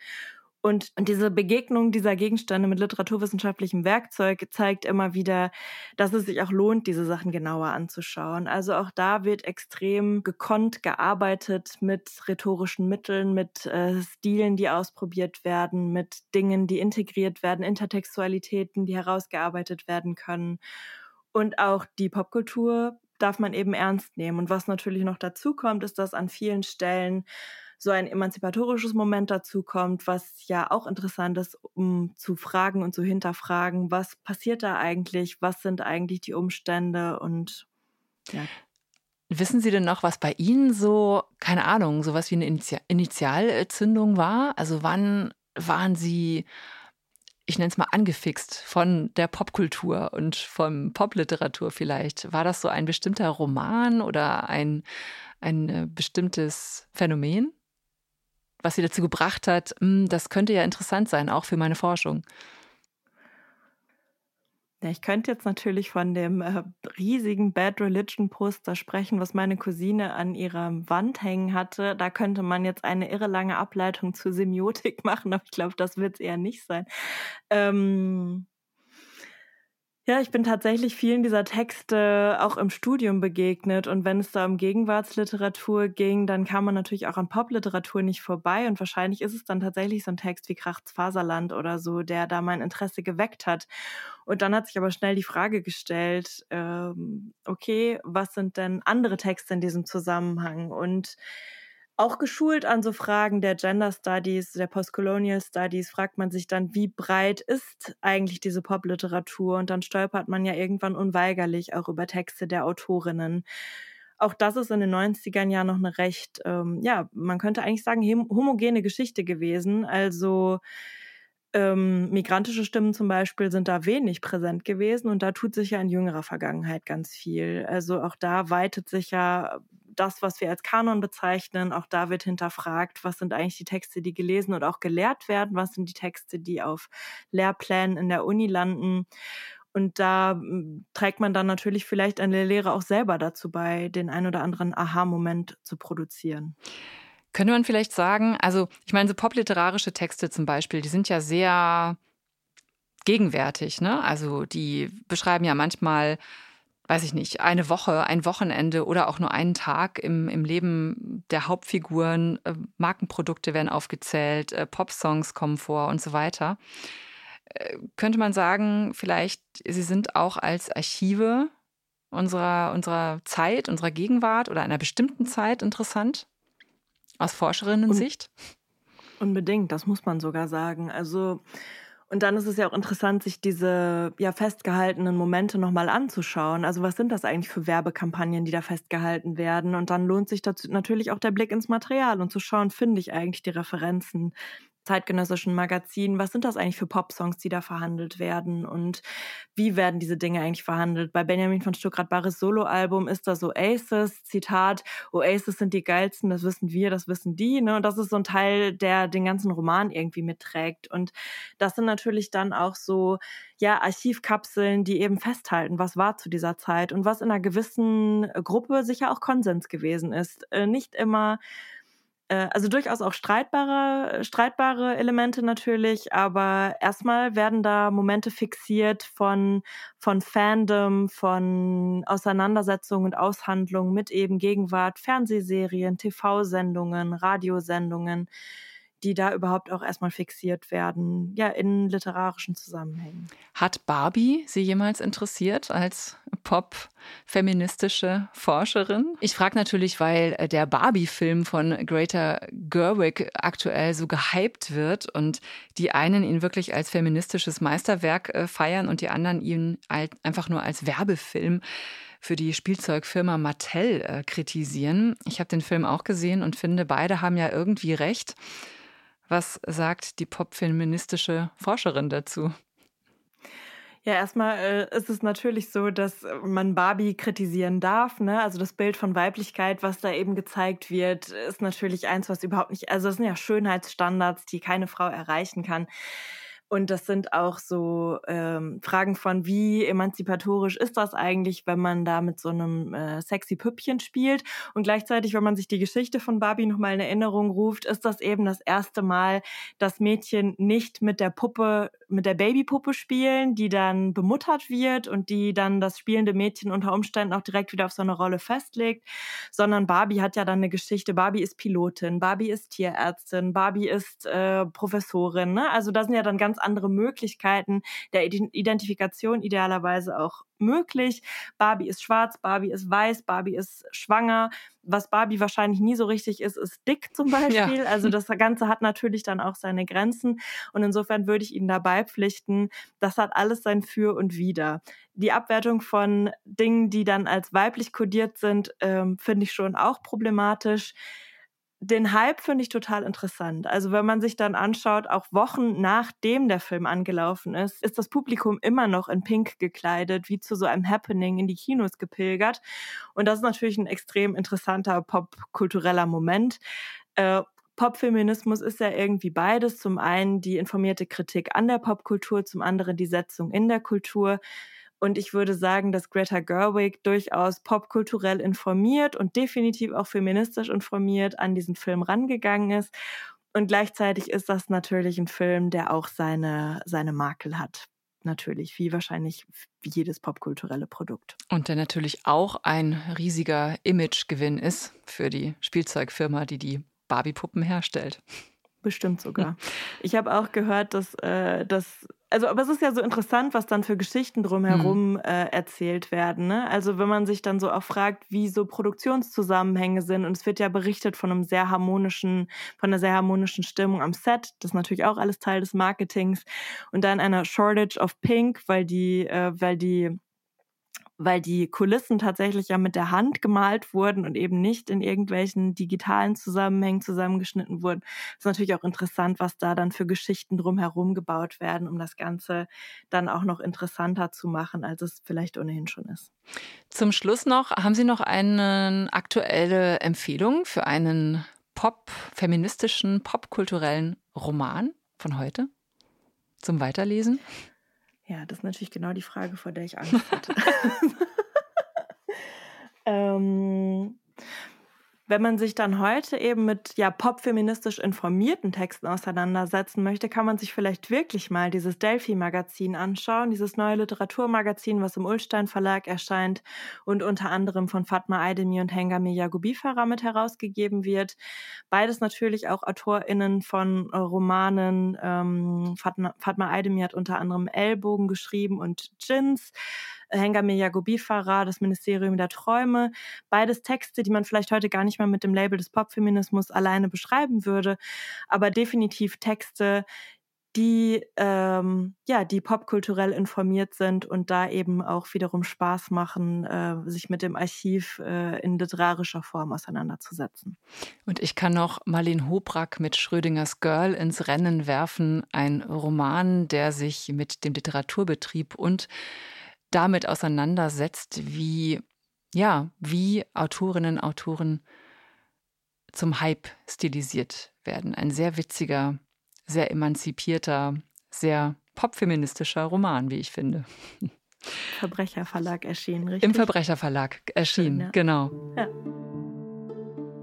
Und diese Begegnung dieser Gegenstände mit literaturwissenschaftlichem Werkzeug zeigt immer wieder, dass es sich auch lohnt, diese Sachen genauer anzuschauen. Also auch da wird extrem gekonnt gearbeitet mit rhetorischen Mitteln, mit äh, Stilen, die ausprobiert werden, mit Dingen, die integriert werden, Intertextualitäten, die herausgearbeitet werden können. Und auch die Popkultur darf man eben ernst nehmen. Und was natürlich noch dazu kommt, ist, dass an vielen Stellen so ein emanzipatorisches Moment dazu kommt, was ja auch interessant ist, um zu fragen und zu hinterfragen, was passiert da eigentlich, was sind eigentlich die Umstände und ja. Wissen Sie denn noch, was bei Ihnen so, keine Ahnung, sowas wie eine Initialzündung war? Also wann waren Sie, ich nenne es mal angefixt von der Popkultur und von Popliteratur vielleicht? War das so ein bestimmter Roman oder ein, ein äh, bestimmtes Phänomen? Was sie dazu gebracht hat, hm, das könnte ja interessant sein, auch für meine Forschung. Ja, ich könnte jetzt natürlich von dem äh, riesigen Bad Religion Poster sprechen, was meine Cousine an ihrer Wand hängen hatte. Da könnte man jetzt eine irre lange Ableitung zur Semiotik (laughs) machen, aber ich glaube, das wird es eher nicht sein. Ähm, ja, ich bin tatsächlich vielen dieser Texte auch im Studium begegnet. Und wenn es da um Gegenwartsliteratur ging, dann kam man natürlich auch an Popliteratur nicht vorbei. Und wahrscheinlich ist es dann tatsächlich so ein Text wie Krachts Faserland oder so, der da mein Interesse geweckt hat. Und dann hat sich aber schnell die Frage gestellt, ähm, okay, was sind denn andere Texte in diesem Zusammenhang? Und auch geschult an so Fragen der Gender Studies, der Postcolonial Studies, fragt man sich dann, wie breit ist eigentlich diese Popliteratur? Und dann stolpert man ja irgendwann unweigerlich auch über Texte der Autorinnen. Auch das ist in den 90ern ja noch eine recht, ähm, ja, man könnte eigentlich sagen, homogene Geschichte gewesen. Also ähm, migrantische Stimmen zum Beispiel sind da wenig präsent gewesen und da tut sich ja in jüngerer Vergangenheit ganz viel. Also auch da weitet sich ja das, was wir als Kanon bezeichnen, auch da wird hinterfragt, was sind eigentlich die Texte, die gelesen und auch gelehrt werden, was sind die Texte, die auf Lehrplänen in der Uni landen. Und da hm, trägt man dann natürlich vielleicht eine Lehre auch selber dazu bei, den ein oder anderen Aha-Moment zu produzieren. Könnte man vielleicht sagen, also ich meine, so popliterarische Texte zum Beispiel, die sind ja sehr gegenwärtig, ne? Also die beschreiben ja manchmal weiß ich nicht, eine Woche, ein Wochenende oder auch nur einen Tag im, im Leben der Hauptfiguren. Äh, Markenprodukte werden aufgezählt, äh, Popsongs kommen vor und so weiter. Äh, könnte man sagen, vielleicht, sie sind auch als Archive unserer, unserer Zeit, unserer Gegenwart oder einer bestimmten Zeit interessant? Aus Forscherinnen-Sicht? Unbedingt, das muss man sogar sagen. Also und dann ist es ja auch interessant, sich diese ja festgehaltenen Momente nochmal anzuschauen. Also was sind das eigentlich für Werbekampagnen, die da festgehalten werden? Und dann lohnt sich dazu natürlich auch der Blick ins Material und zu schauen, finde ich eigentlich die Referenzen zeitgenössischen Magazinen, was sind das eigentlich für Popsongs, die da verhandelt werden und wie werden diese Dinge eigentlich verhandelt? Bei Benjamin von Stuckrad-Barres Soloalbum ist da so Oasis, Zitat, Oasis sind die geilsten, das wissen wir, das wissen die, ne? Und das ist so ein Teil, der den ganzen Roman irgendwie mitträgt. Und das sind natürlich dann auch so, ja, Archivkapseln, die eben festhalten, was war zu dieser Zeit und was in einer gewissen Gruppe sicher auch Konsens gewesen ist. Äh, nicht immer äh, also durchaus auch streitbare, streitbare Elemente natürlich, aber erstmal werden da Momente fixiert von, von Fandom, von Auseinandersetzungen und Aushandlungen mit eben Gegenwart, Fernsehserien, TV-Sendungen, Radiosendungen die da überhaupt auch erstmal fixiert werden, ja, in literarischen Zusammenhängen. Hat Barbie Sie jemals interessiert als pop-feministische Forscherin? Ich frage natürlich, weil äh, der Barbie-Film von Greta Gerwig aktuell so gehypt wird und die einen ihn wirklich als feministisches Meisterwerk äh, feiern und die anderen ihn einfach nur als Werbefilm für die Spielzeugfirma Mattel äh, kritisieren. Ich habe den Film auch gesehen und finde, beide haben ja irgendwie recht. Was sagt die popfeministische Forscherin dazu? Ja, erstmal äh, ist es natürlich so, dass man Barbie kritisieren darf. Ne? Also das Bild von Weiblichkeit, was da eben gezeigt wird, ist natürlich eins, was überhaupt nicht, also das sind ja Schönheitsstandards, die keine Frau erreichen kann. Und das sind auch so ähm, Fragen von, wie emanzipatorisch ist das eigentlich, wenn man da mit so einem äh, sexy Püppchen spielt. Und gleichzeitig, wenn man sich die Geschichte von Barbie nochmal in Erinnerung ruft, ist das eben das erste Mal, dass Mädchen nicht mit der Puppe, mit der Babypuppe spielen, die dann bemuttert wird und die dann das spielende Mädchen unter Umständen auch direkt wieder auf so eine Rolle festlegt, sondern Barbie hat ja dann eine Geschichte. Barbie ist Pilotin, Barbie ist Tierärztin, Barbie ist äh, Professorin. Ne? Also da sind ja dann ganz andere Möglichkeiten der Identifikation idealerweise auch möglich. Barbie ist schwarz, Barbie ist weiß, Barbie ist schwanger. Was Barbie wahrscheinlich nie so richtig ist, ist dick zum (laughs) Beispiel. Ja. Also das Ganze hat natürlich dann auch seine Grenzen. Und insofern würde ich Ihnen dabei pflichten, das hat alles sein Für und Wider. Die Abwertung von Dingen, die dann als weiblich kodiert sind, ähm, finde ich schon auch problematisch den Hype finde ich total interessant. Also wenn man sich dann anschaut, auch Wochen nachdem der Film angelaufen ist, ist das Publikum immer noch in Pink gekleidet, wie zu so einem Happening in die Kinos gepilgert. Und das ist natürlich ein extrem interessanter popkultureller Moment. Äh, Popfeminismus ist ja irgendwie beides. Zum einen die informierte Kritik an der Popkultur, zum anderen die Setzung in der Kultur. Und ich würde sagen, dass Greta Gerwig durchaus popkulturell informiert und definitiv auch feministisch informiert an diesen Film rangegangen ist. Und gleichzeitig ist das natürlich ein Film, der auch seine, seine Makel hat. Natürlich, wie wahrscheinlich jedes popkulturelle Produkt. Und der natürlich auch ein riesiger Imagegewinn ist für die Spielzeugfirma, die die Barbie-Puppen herstellt. Bestimmt sogar. (laughs) Ich habe auch gehört, dass, äh, dass also, aber es ist ja so interessant, was dann für Geschichten drumherum mhm. äh, erzählt werden. Ne? Also, wenn man sich dann so auch fragt, wie so Produktionszusammenhänge sind, und es wird ja berichtet von einem sehr harmonischen, von einer sehr harmonischen Stimmung am Set, das ist natürlich auch alles Teil des Marketings, und dann einer Shortage of Pink, weil die, äh, weil die weil die Kulissen tatsächlich ja mit der Hand gemalt wurden und eben nicht in irgendwelchen digitalen Zusammenhängen zusammengeschnitten wurden. ist natürlich auch interessant, was da dann für Geschichten drumherum gebaut werden, um das Ganze dann auch noch interessanter zu machen, als es vielleicht ohnehin schon ist. Zum Schluss noch, haben Sie noch eine aktuelle Empfehlung für einen pop, feministischen, popkulturellen Roman von heute zum Weiterlesen? Ja, das ist natürlich genau die Frage, vor der ich Angst hatte. (laughs) (laughs) ähm, wenn man sich dann heute eben mit ja popfeministisch informierten Texten auseinandersetzen möchte, kann man sich vielleicht wirklich mal dieses Delphi-Magazin anschauen, dieses neue Literaturmagazin, was im Ulstein Verlag erscheint und unter anderem von Fatma Aydemir und Hengame Yagubi Farah mit herausgegeben wird. Beides natürlich auch AutorInnen von äh, Romanen. Ähm, Fatma, Fatma Aydemir hat unter anderem Ellbogen geschrieben und Jins. Hengame Yagobi Farah, das Ministerium der Träume. Beides Texte, die man vielleicht heute gar nicht mehr mit dem Label des Popfeminismus alleine beschreiben würde, aber definitiv Texte, die ähm, ja die popkulturell informiert sind und da eben auch wiederum Spaß machen, äh, sich mit dem Archiv äh, in literarischer Form auseinanderzusetzen. Und ich kann noch Marlene Hobrack mit Schrödingers Girl ins Rennen werfen, ein Roman, der sich mit dem Literaturbetrieb und damit auseinandersetzt, wie, ja, wie Autorinnen und Autoren zum Hype stilisiert werden. Ein sehr witziger, sehr emanzipierter, sehr popfeministischer Roman, wie ich finde. Verbrecherverlag erschienen, richtig? Im Verbrecherverlag erschienen, ja. genau. Ja.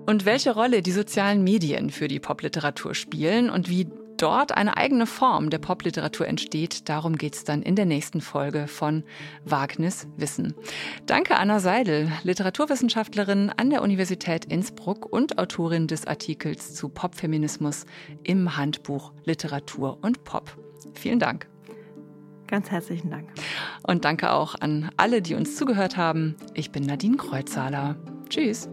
Und welche Rolle die sozialen Medien für die Popliteratur spielen und wie dort eine eigene Form der Popliteratur entsteht. Darum geht es dann in der nächsten Folge von Wagnis Wissen. Danke Anna Seidel, Literaturwissenschaftlerin an der Universität Innsbruck und Autorin des Artikels zu Popfeminismus im Handbuch Literatur und Pop. Vielen Dank. Ganz herzlichen Dank. Und danke auch an alle, die uns zugehört haben. Ich bin Nadine Kreuzhaler. Tschüss.